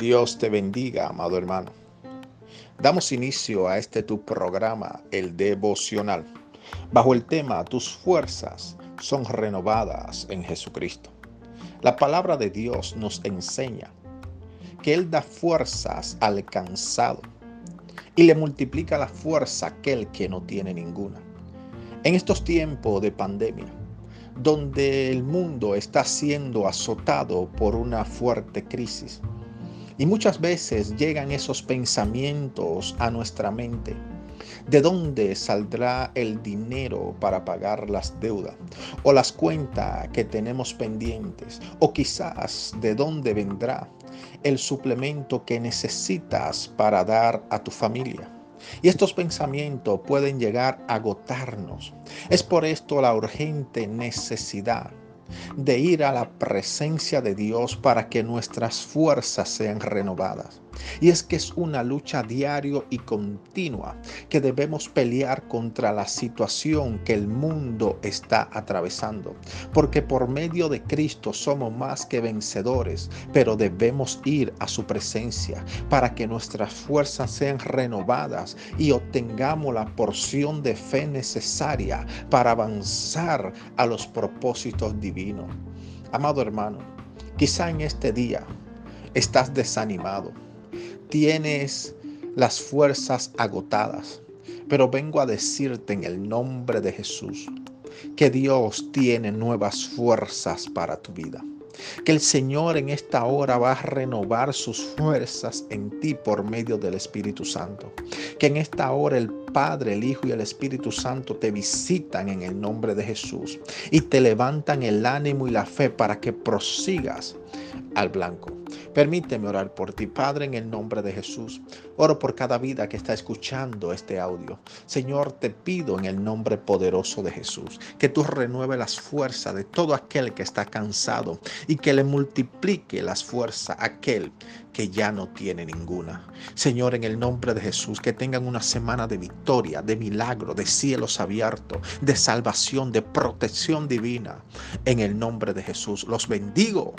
Dios te bendiga, amado hermano. Damos inicio a este tu programa, el devocional, bajo el tema Tus fuerzas son renovadas en Jesucristo. La palabra de Dios nos enseña que Él da fuerzas al cansado y le multiplica la fuerza a aquel que no tiene ninguna. En estos tiempos de pandemia, donde el mundo está siendo azotado por una fuerte crisis, y muchas veces llegan esos pensamientos a nuestra mente. ¿De dónde saldrá el dinero para pagar las deudas o las cuentas que tenemos pendientes? O quizás de dónde vendrá el suplemento que necesitas para dar a tu familia. Y estos pensamientos pueden llegar a agotarnos. Es por esto la urgente necesidad de ir a la presencia de Dios para que nuestras fuerzas sean renovadas. Y es que es una lucha diaria y continua que debemos pelear contra la situación que el mundo está atravesando. Porque por medio de Cristo somos más que vencedores, pero debemos ir a su presencia para que nuestras fuerzas sean renovadas y obtengamos la porción de fe necesaria para avanzar a los propósitos divinos. Amado hermano, quizá en este día estás desanimado tienes las fuerzas agotadas. Pero vengo a decirte en el nombre de Jesús que Dios tiene nuevas fuerzas para tu vida. Que el Señor en esta hora va a renovar sus fuerzas en ti por medio del Espíritu Santo. Que en esta hora el Padre, el Hijo y el Espíritu Santo te visitan en el nombre de Jesús y te levantan el ánimo y la fe para que prosigas al blanco. Permíteme orar por ti, Padre, en el nombre de Jesús. Oro por cada vida que está escuchando este audio. Señor, te pido en el nombre poderoso de Jesús que tú renueve las fuerzas de todo aquel que está cansado y que le multiplique las fuerzas a aquel que ya no tiene ninguna. Señor, en el nombre de Jesús, que tengan una semana de victoria, de milagro, de cielos abiertos, de salvación, de protección divina. En el nombre de Jesús, los bendigo